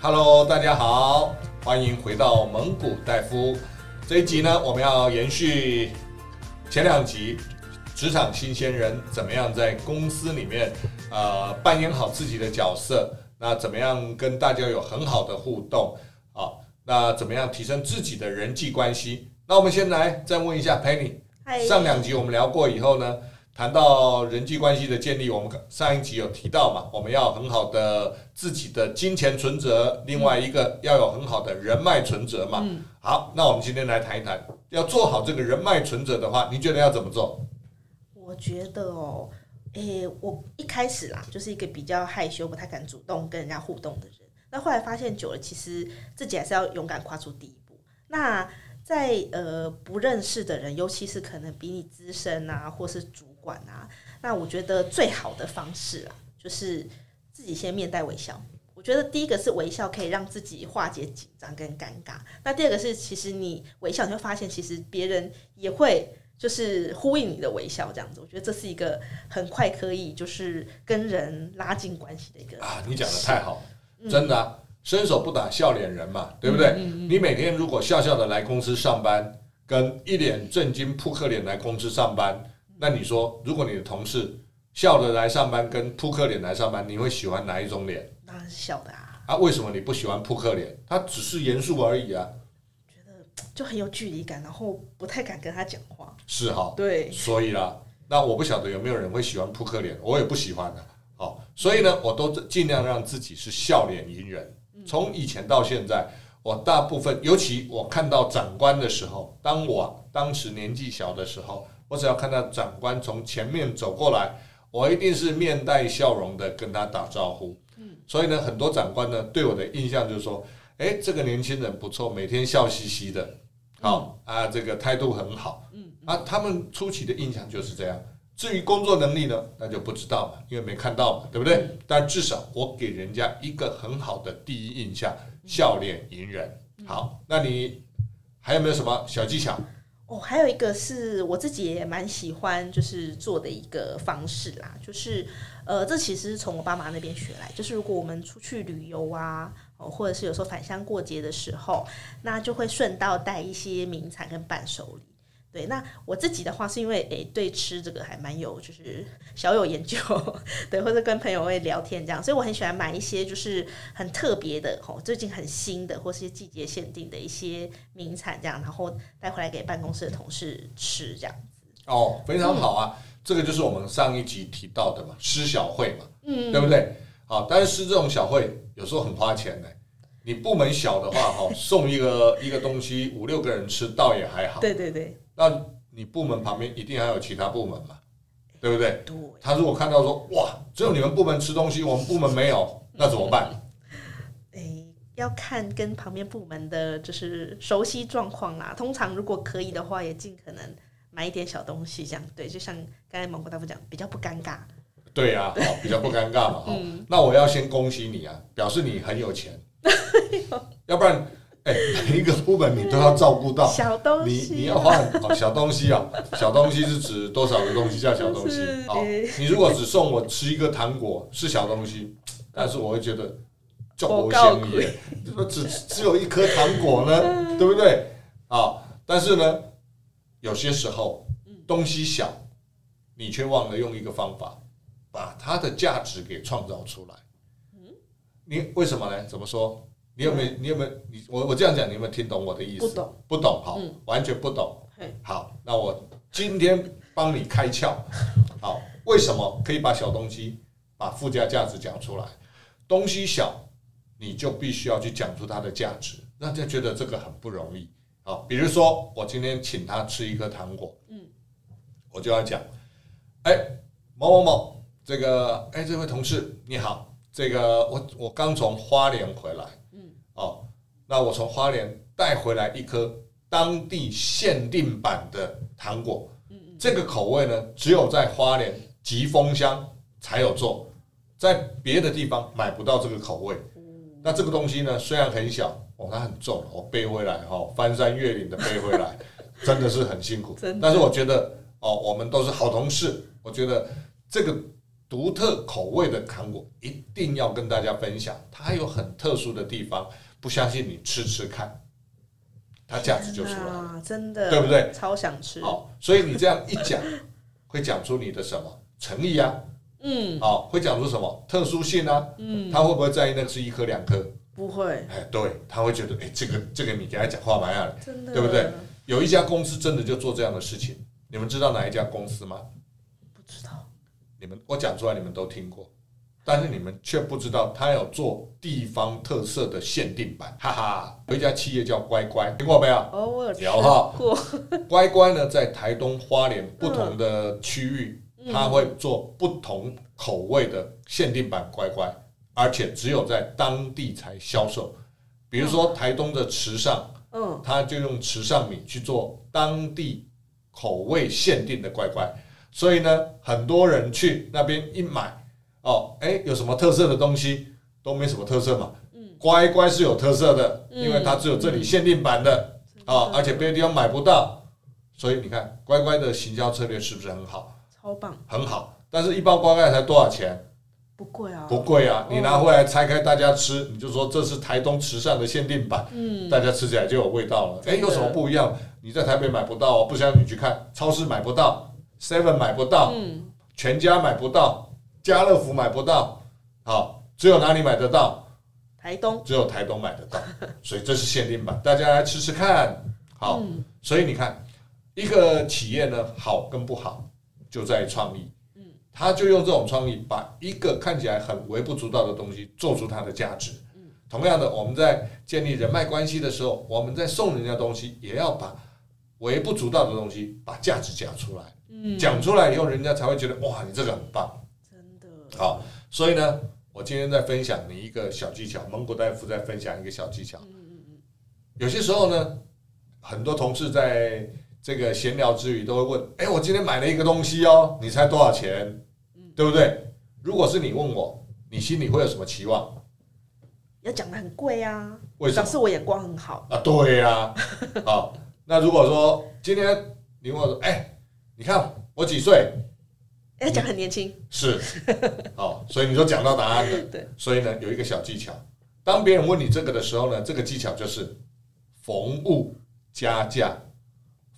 Hello，大家好，欢迎回到蒙古戴夫。这一集呢，我们要延续前两集，职场新鲜人怎么样在公司里面，呃，扮演好自己的角色，那怎么样跟大家有很好的互动啊？那怎么样提升自己的人际关系？那我们先来再问一下 Penny，上两集我们聊过以后呢？谈到人际关系的建立，我们上一集有提到嘛，我们要很好的自己的金钱存折，另外一个要有很好的人脉存折嘛。嗯、好，那我们今天来谈一谈，要做好这个人脉存折的话，你觉得要怎么做？我觉得哦，诶、欸，我一开始啦，就是一个比较害羞、不太敢主动跟人家互动的人。那后来发现久了，其实自己还是要勇敢跨出第一步。那在呃不认识的人，尤其是可能比你资深啊，或是主管啊，那我觉得最好的方式啊，就是自己先面带微笑。我觉得第一个是微笑可以让自己化解紧张跟尴尬。那第二个是，其实你微笑，你会发现其实别人也会就是呼应你的微笑，这样子。我觉得这是一个很快可以就是跟人拉近关系的一个啊。你讲的太好，真的啊。嗯伸手不打笑脸人嘛，对不对？嗯嗯嗯、你每天如果笑笑的来公司上班，跟一脸正经扑克脸来公司上班，那你说，如果你的同事笑着来上班，跟扑克脸来上班，你会喜欢哪一种脸？当然是笑的啊！啊，为什么你不喜欢扑克脸？他只是严肃而已啊。觉得就很有距离感，然后不太敢跟他讲话。是哈，对，所以啦，那我不晓得有没有人会喜欢扑克脸，我也不喜欢的。好，所以呢，我都尽量让自己是笑脸迎人。从以前到现在，我大部分，尤其我看到长官的时候，当我当时年纪小的时候，我只要看到长官从前面走过来，我一定是面带笑容的跟他打招呼。所以呢，很多长官呢对我的印象就是说，诶，这个年轻人不错，每天笑嘻嘻的，好啊，这个态度很好。嗯啊，他们初期的印象就是这样。至于工作能力呢，那就不知道了，因为没看到嘛，对不对？但至少我给人家一个很好的第一印象，笑脸迎人。好，那你还有没有什么小技巧？哦，还有一个是我自己也蛮喜欢，就是做的一个方式啦，就是呃，这其实是从我爸妈那边学来，就是如果我们出去旅游啊，哦，或者是有时候返乡过节的时候，那就会顺道带一些名产跟伴手礼。对，那我自己的话是因为诶，对吃这个还蛮有，就是小有研究，对，或者跟朋友会聊天这样，所以我很喜欢买一些就是很特别的，吼，最近很新的或是季节限定的一些名产这样，然后带回来给办公室的同事吃这样子。哦，非常好啊，嗯、这个就是我们上一集提到的嘛，吃小会嘛，嗯，对不对？好，但是吃这种小会有时候很花钱的。你部门小的话，哈，送一个一个东西五六个人吃倒也还好。对对对。那你部门旁边一定还有其他部门嘛，对不对？对。他如果看到说，哇，只有你们部门吃东西，我们部门没有，那怎么办？诶，要看跟旁边部门的就是熟悉状况啦。通常如果可以的话，也尽可能买一点小东西，这样对，就像刚才蒙古大夫讲，比较不尴尬。对呀，好，比较不尴尬嘛，哈。那我要先恭喜你啊，表示你很有钱。要不然，哎，每一个部门你都要照顾到小东西，你你要换哦，小东西啊，小东西是指多少个东西叫小东西？好，你如果只送我吃一个糖果是小东西，但是我会觉得重不轻易，怎么只只有一颗糖果呢？对不对？啊，但是呢，有些时候东西小，你却忘了用一个方法，把它的价值给创造出来。你为什么呢？怎么说？你有没有？你有没有？你我我这样讲，你有没有听懂我的意思？不懂，不懂，好，嗯、完全不懂。好，那我今天帮你开窍。好，为什么可以把小东西把附加价值讲出来？东西小，你就必须要去讲出它的价值，让人家觉得这个很不容易。好，比如说我今天请他吃一颗糖果，嗯，我就要讲，哎，某某某，这个，哎，这位同事你好。这个我我刚从花莲回来，嗯，哦，那我从花莲带回来一颗当地限定版的糖果，嗯嗯，这个口味呢，只有在花莲吉丰乡才有做，在别的地方买不到这个口味。那这个东西呢，虽然很小，哦，它很重，我背回来哈，哦，翻山越岭的背回来，真的是很辛苦。但是我觉得，哦，我们都是好同事，我觉得这个。独特口味的糖果一定要跟大家分享，它有很特殊的地方，不相信你吃吃看，它价值就出来了，真的，对不对？超想吃。好，所以你这样一讲，会讲出你的什么诚意啊？嗯，好，会讲出什么特殊性啊？嗯，他会不会在意那个是一颗两颗？不会。哎，对，他会觉得，哎，这个这个你给他讲话蛮样的，真的，对不对？有一家公司真的就做这样的事情，你们知道哪一家公司吗？不知道。你们我讲出来，你们都听过，但是你们却不知道，他有做地方特色的限定版，哈哈。有一家企业叫乖乖，听过没有？哦，我有听过。乖乖呢，在台东花莲不同的区域，他会做不同口味的限定版乖乖，而且只有在当地才销售。比如说台东的池上，嗯，他就用池上米去做当地口味限定的乖乖。所以呢，很多人去那边一买，哦，哎，有什么特色的东西都没什么特色嘛。嗯，乖乖是有特色的，因为它只有这里限定版的啊，而且别的地方买不到。所以你看，乖乖的行销策略是不是很好？超棒，很好。但是，一包乖乖才多少钱？不贵啊，不贵啊。你拿回来拆开，大家吃，你就说这是台东慈善的限定版，嗯，大家吃起来就有味道了。哎，有什么不一样？你在台北买不到哦，不相信你去看，超市买不到。Seven 买不到，嗯，全家买不到，家乐福买不到，好，只有哪里买得到？台东，只有台东买得到，所以这是限定版，大家来吃吃看，好，嗯，所以你看，一个企业呢，好跟不好就在创意，嗯，他就用这种创意，把一个看起来很微不足道的东西做出它的价值，嗯，同样的，我们在建立人脉关系的时候，我们在送人家东西，也要把微不足道的东西把价值讲出来。讲出来以后，人家才会觉得哇，你这个很棒，真的好。所以呢，我今天在分享你一个小技巧，蒙古大夫在分享一个小技巧。有些时候呢，很多同事在这个闲聊之余都会问：哎，我今天买了一个东西哦，你猜多少钱？对不对？如果是你问我，你心里会有什么期望？要讲的很贵啊，为什么？表示我眼光很好啊。对呀，好。那如果说今天你问我说：哎。你看我几岁？要，讲很年轻。是，好，所以你就讲到答案了。对，所以呢，有一个小技巧，当别人问你这个的时候呢，这个技巧就是逢物加价，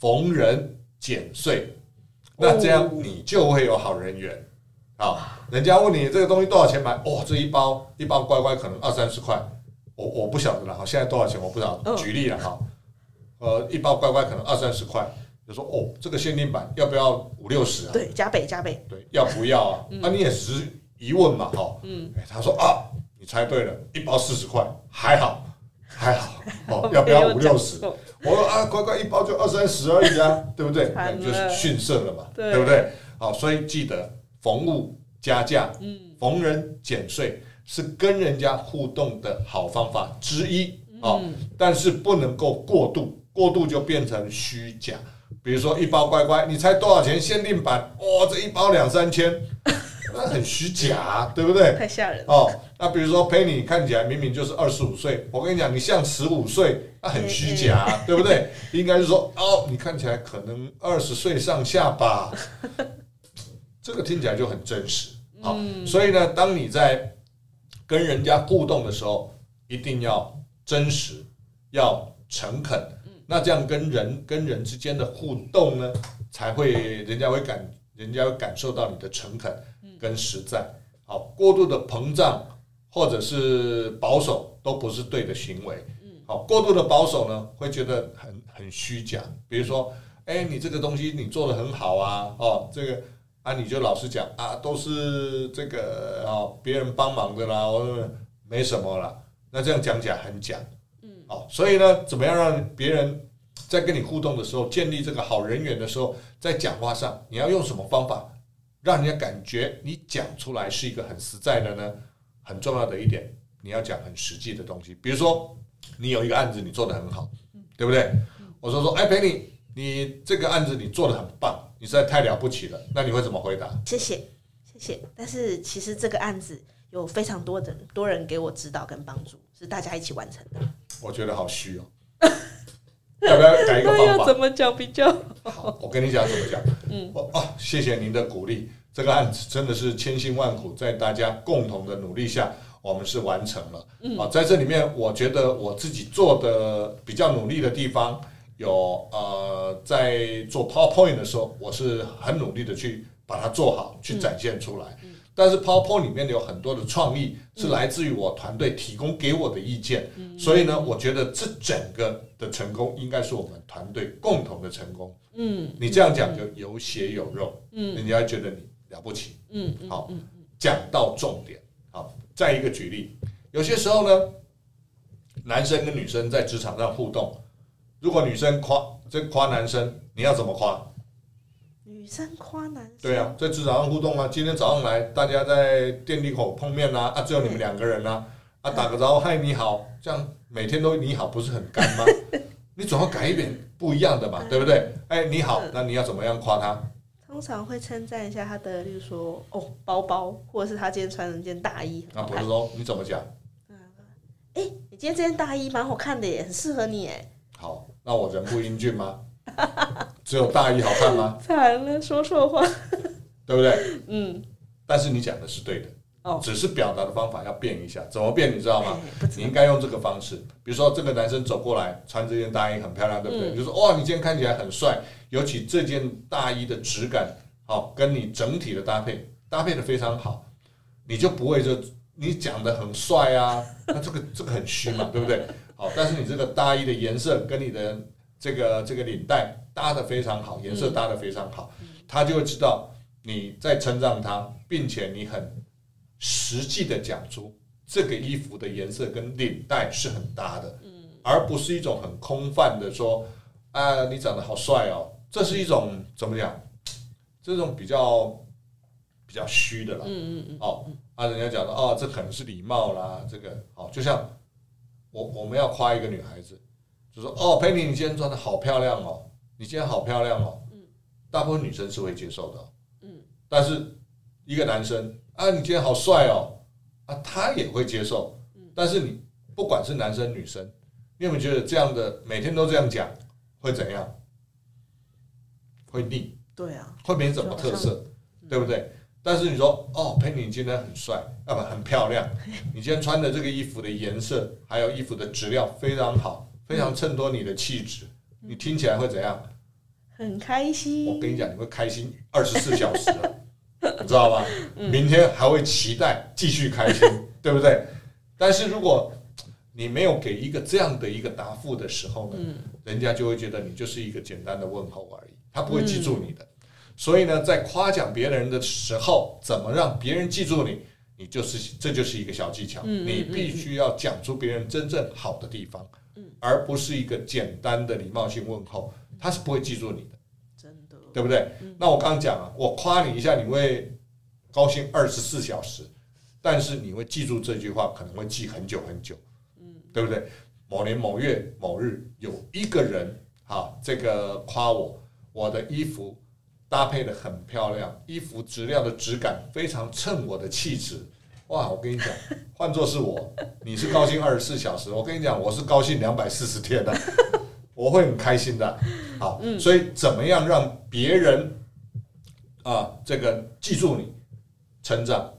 逢人减税。那这样你就会有好人缘。啊，人家问你这个东西多少钱买？哦，这一包一包乖乖可能二三十块，我我不晓得了。哈，现在多少钱我不知道。举例了哈，呃，一包乖乖可能二三十块。就说哦，这个限定版要不要五六十啊？对，加倍加倍。对，要不要啊？那、嗯啊、你也只是疑问嘛，哈。嗯。哎，他说啊，你猜对了，一包四十块，还好，还好。哦，要不要五六十？我说啊，乖乖一包就二三十而已啊，对不对？就是逊色了嘛，对，对不对？好，所以记得逢物加价，嗯，逢人减税是跟人家互动的好方法之一啊、嗯。但是不能够过度，过度就变成虚假。比如说一包乖乖，你猜多少钱？限定版，哇，这一包两三千，那很虚假，对不对？太吓人了哦。那比如说陪你看起来明明就是二十五岁，我跟你讲，你像十五岁，那很虚假，对不对？应该是说哦，你看起来可能二十岁上下吧，这个听起来就很真实。好，所以呢，当你在跟人家互动的时候，一定要真实，要诚恳。那这样跟人跟人之间的互动呢，才会人家会感，人家会感受到你的诚恳跟实在。好，过度的膨胀或者是保守都不是对的行为。好，过度的保守呢，会觉得很很虚假。比如说，哎，你这个东西你做的很好啊，哦，这个啊，你就老实讲啊，都是这个哦，别人帮忙的啦，我没什么啦。那这样讲起来很假。好，所以呢，怎么样让别人在跟你互动的时候建立这个好人缘的时候，在讲话上你要用什么方法，让人家感觉你讲出来是一个很实在的呢？很重要的一点，你要讲很实际的东西。比如说，你有一个案子，你做得很好，对不对？我说说，哎，陪你，你这个案子你做的很棒，你实在太了不起了。那你会怎么回答？谢谢，谢谢。但是其实这个案子有非常多的多人给我指导跟帮助，是大家一起完成的。我觉得好虚哦，要不要改一个方法？怎么讲比较好？好，我跟你讲怎么讲。嗯，哦，谢谢您的鼓励。这个案子真的是千辛万苦，在大家共同的努力下，我们是完成了。嗯、啊，在这里面，我觉得我自己做的比较努力的地方，有呃，在做 PowerPoint 的时候，我是很努力的去把它做好，去展现出来。嗯嗯但是 PowerPoint 里面有很多的创意是来自于我团队提供给我的意见，嗯、所以呢，我觉得这整个的成功应该是我们团队共同的成功。嗯，你这样讲就有血有肉，嗯，人家觉得你了不起。嗯，好，讲到重点。好，再一个举例，有些时候呢，男生跟女生在职场上互动，如果女生夸这夸男生，你要怎么夸？女生夸男生，对啊，在职场上互动啊。今天早上来，大家在电梯口碰面啊，啊，只有你们两个人啊，啊，打个招呼，嗨，你好，这样每天都你好，不是很干吗？你总要改一点不一样的嘛，对不对？哎，你好，那你要怎么样夸他？通常会称赞一下他的，例如说，哦，包包，或者是他今天穿了件大衣。啊不是说你怎么讲？哎，你今天这件大衣蛮好看的耶，很适合你哎。好，那我人不英俊吗？只有大衣好看吗？惨了，说错话，对不对？嗯。但是你讲的是对的，哦，只是表达的方法要变一下。怎么变？你知道吗？你应该用这个方式。比如说，这个男生走过来，穿这件大衣很漂亮，对不对？就说哇，你今天看起来很帅，尤其这件大衣的质感，好，跟你整体的搭配搭配的非常好，你就不会说你讲的很帅啊，那这个这个很虚嘛，对不对？好，但是你这个大衣的颜色跟你的。这个这个领带搭的非常好，颜色搭的非常好，嗯、他就会知道你在称赞他，并且你很实际的讲出这个衣服的颜色跟领带是很搭的，嗯、而不是一种很空泛的说啊，你长得好帅哦，这是一种怎么讲？这种比较比较虚的了，嗯嗯嗯，哦，啊，人家讲的哦，这可能是礼貌啦，这个。哦，就像我我们要夸一个女孩子。就说哦，佩妮，你今天穿的好漂亮哦，你今天好漂亮哦。嗯，大部分女生是会接受的。嗯，但是一个男生啊，你今天好帅哦，啊，他也会接受。嗯，但是你不管是男生女生，你有没有觉得这样的每天都这样讲会怎样？会腻。对啊。会没什么特色，对不对？但是你说哦，佩妮，你今天很帅，要不很漂亮。你今天穿的这个衣服的颜色，还有衣服的质量非常好。非常衬托你的气质，你听起来会怎样？很开心。我跟你讲，你会开心二十四小时，你知道吗？明天还会期待继续开心，对不对？但是如果你没有给一个这样的一个答复的时候呢，人家就会觉得你就是一个简单的问候而已，他不会记住你的。所以呢，在夸奖别人的时候，怎么让别人记住你？你就是这就是一个小技巧，你必须要讲出别人真正好的地方。而不是一个简单的礼貌性问候，他是不会记住你的，真的，对不对？嗯、那我刚刚讲了，我夸你一下，你会高兴二十四小时，但是你会记住这句话，可能会记很久很久，嗯，对不对？某年某月某日，有一个人，哈，这个夸我，我的衣服搭配的很漂亮，衣服质量的质感非常衬我的气质。哇，我跟你讲，换作是我，你是高兴二十四小时，我跟你讲，我是高兴两百四十天的，我会很开心的。好，所以怎么样让别人啊，这个记住你，成长，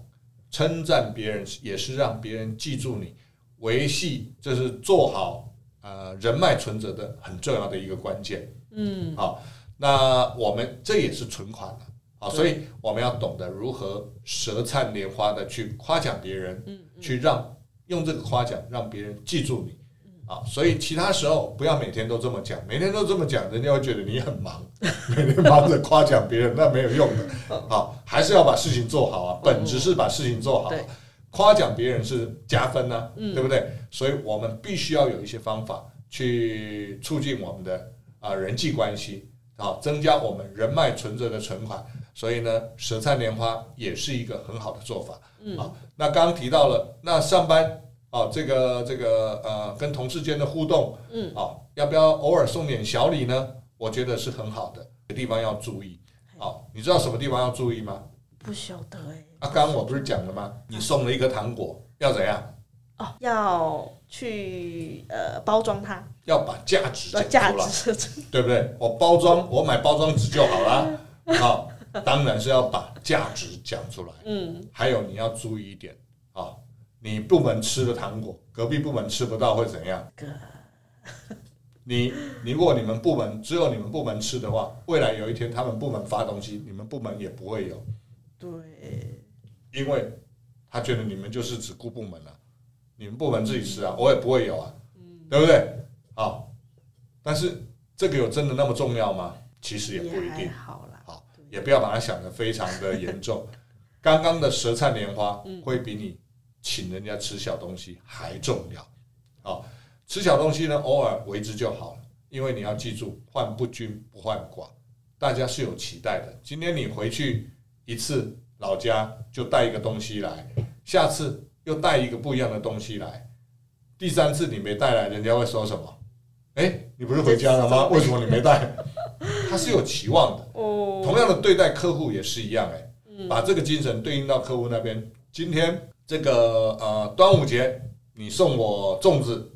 称赞别人也是让别人记住你，维系这是做好呃人脉存折的很重要的一个关键。嗯，好，那我们这也是存款了。啊，所以我们要懂得如何舌灿莲花的去夸奖别人，去让用这个夸奖让别人记住你。啊，所以其他时候不要每天都这么讲，每天都这么讲，人家会觉得你很忙，每天忙着夸奖别人，那没有用的。好，还是要把事情做好啊，本质是把事情做好。夸奖别人是加分呢、对不对？所以我们必须要有一些方法去促进我们的啊人际关系，啊，增加我们人脉存折的存款。所以呢，舌灿莲花也是一个很好的做法。嗯，啊，那刚刚提到了，那上班啊，这个这个呃，跟同事间的互动，嗯，啊，要不要偶尔送点小礼呢？我觉得是很好的，地方要注意。啊，你知道什么地方要注意吗？不晓得哎。啊，刚刚我不是讲了吗？你送了一个糖果，要怎样？哦，要去呃包装它，要把价值讲出来，对不对？我包装，我买包装纸就好了。好。当然是要把价值讲出来。嗯，还有你要注意一点啊，你部门吃的糖果，隔壁部门吃不到会怎样？你你如果你们部门只有你们部门吃的话，未来有一天他们部门发东西，你们部门也不会有。对，因为他觉得你们就是只顾部门了，你们部门自己吃啊，我也不会有啊，对不对？好，但是这个有真的那么重要吗？其实也不一定。好了，好，也不要把它想得非常的严重。刚刚的舌灿莲花会比你请人家吃小东西还重要。好。吃小东西呢，偶尔为之就好了，因为你要记住，患不均不患寡，大家是有期待的。今天你回去一次老家就带一个东西来，下次又带一个不一样的东西来，第三次你没带来，人家会说什么？哎，你不是回家了吗？为什么你没带？他是有期望的。同样的对待客户也是一样，哎，把这个精神对应到客户那边。今天这个呃端午节，你送我粽子。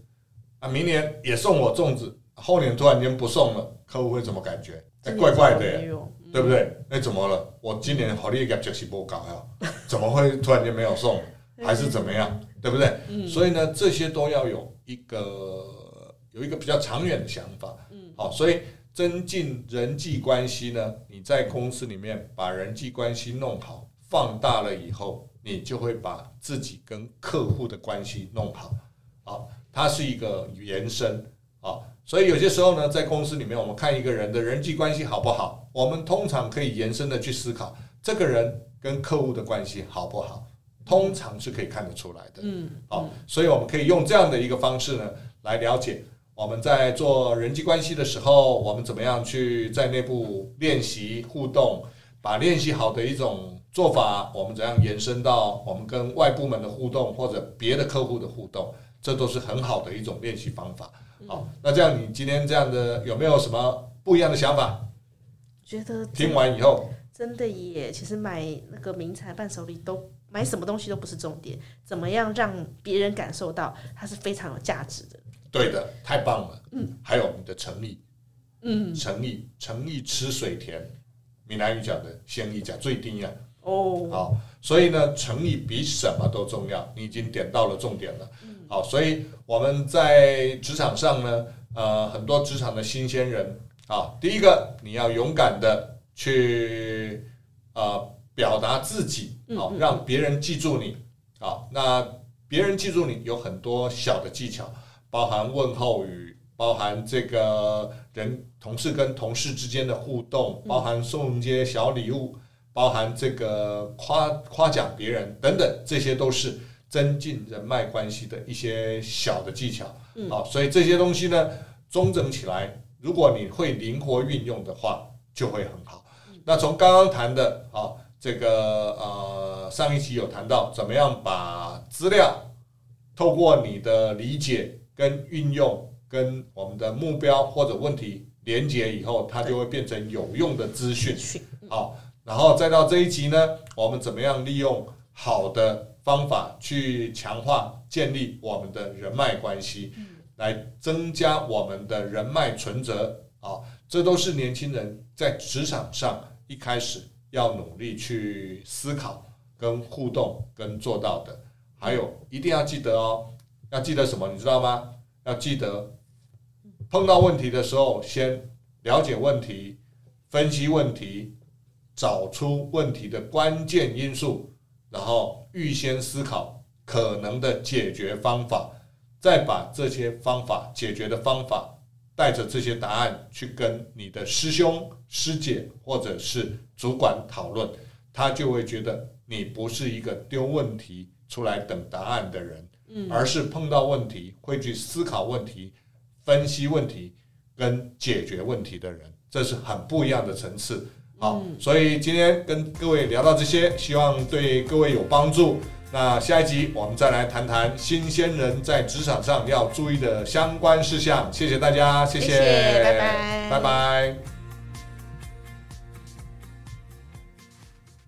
啊，明年也送我粽子，后年突然间不送了，客户会怎么感觉？哎，怪怪的，对不对？那怎么了？我今年好利业绩不高呀，怎么会突然间没有送？还是怎么样？对不对？所以呢，这些都要有一个有一个比较长远的想法。好，所以增进人际关系呢，你在公司里面把人际关系弄好，放大了以后，你就会把自己跟客户的关系弄好。好。它是一个延伸啊，所以有些时候呢，在公司里面，我们看一个人的人际关系好不好，我们通常可以延伸的去思考，这个人跟客户的关系好不好，通常是可以看得出来的。嗯，好，所以我们可以用这样的一个方式呢，来了解我们在做人际关系的时候，我们怎么样去在内部练习互动，把练习好的一种做法，我们怎样延伸到我们跟外部门的互动或者别的客户的互动。这都是很好的一种练习方法。好，那这样你今天这样的有没有什么不一样的想法？觉得听完以后真的耶，其实买那个名产伴手礼都买什么东西都不是重点，怎么样让别人感受到它是非常有价值的？对的，太棒了。嗯，还有你的诚意。嗯，诚意，诚意吃水甜。闽南语讲的“先意讲最低呀”。哦，好，所以呢，诚意比什么都重要。你已经点到了重点了。好，所以我们在职场上呢，呃，很多职场的新鲜人啊，第一个你要勇敢的去呃表达自己，好，让别人记住你，啊，那别人记住你有很多小的技巧，包含问候语，包含这个人同事跟同事之间的互动，包含送一些小礼物，包含这个夸夸奖别人等等，这些都是。增进人脉关系的一些小的技巧，好，所以这些东西呢，中整起来，如果你会灵活运用的话，就会很好。那从刚刚谈的啊，这个呃，上一期有谈到怎么样把资料透过你的理解跟运用，跟我们的目标或者问题连接以后，它就会变成有用的资讯。好，然后再到这一集呢，我们怎么样利用好的。方法去强化、建立我们的人脉关系，来增加我们的人脉存折啊，这都是年轻人在职场上一开始要努力去思考、跟互动、跟做到的。还有一定要记得哦，要记得什么？你知道吗？要记得碰到问题的时候，先了解问题、分析问题、找出问题的关键因素，然后。预先思考可能的解决方法，再把这些方法解决的方法带着这些答案去跟你的师兄师姐或者是主管讨论，他就会觉得你不是一个丢问题出来等答案的人，而是碰到问题会去思考问题、分析问题跟解决问题的人，这是很不一样的层次。好，所以今天跟各位聊到这些，希望对各位有帮助。那下一集我们再来谈谈新鲜人在职场上要注意的相关事项。谢谢大家，谢谢，谢谢拜拜，拜拜。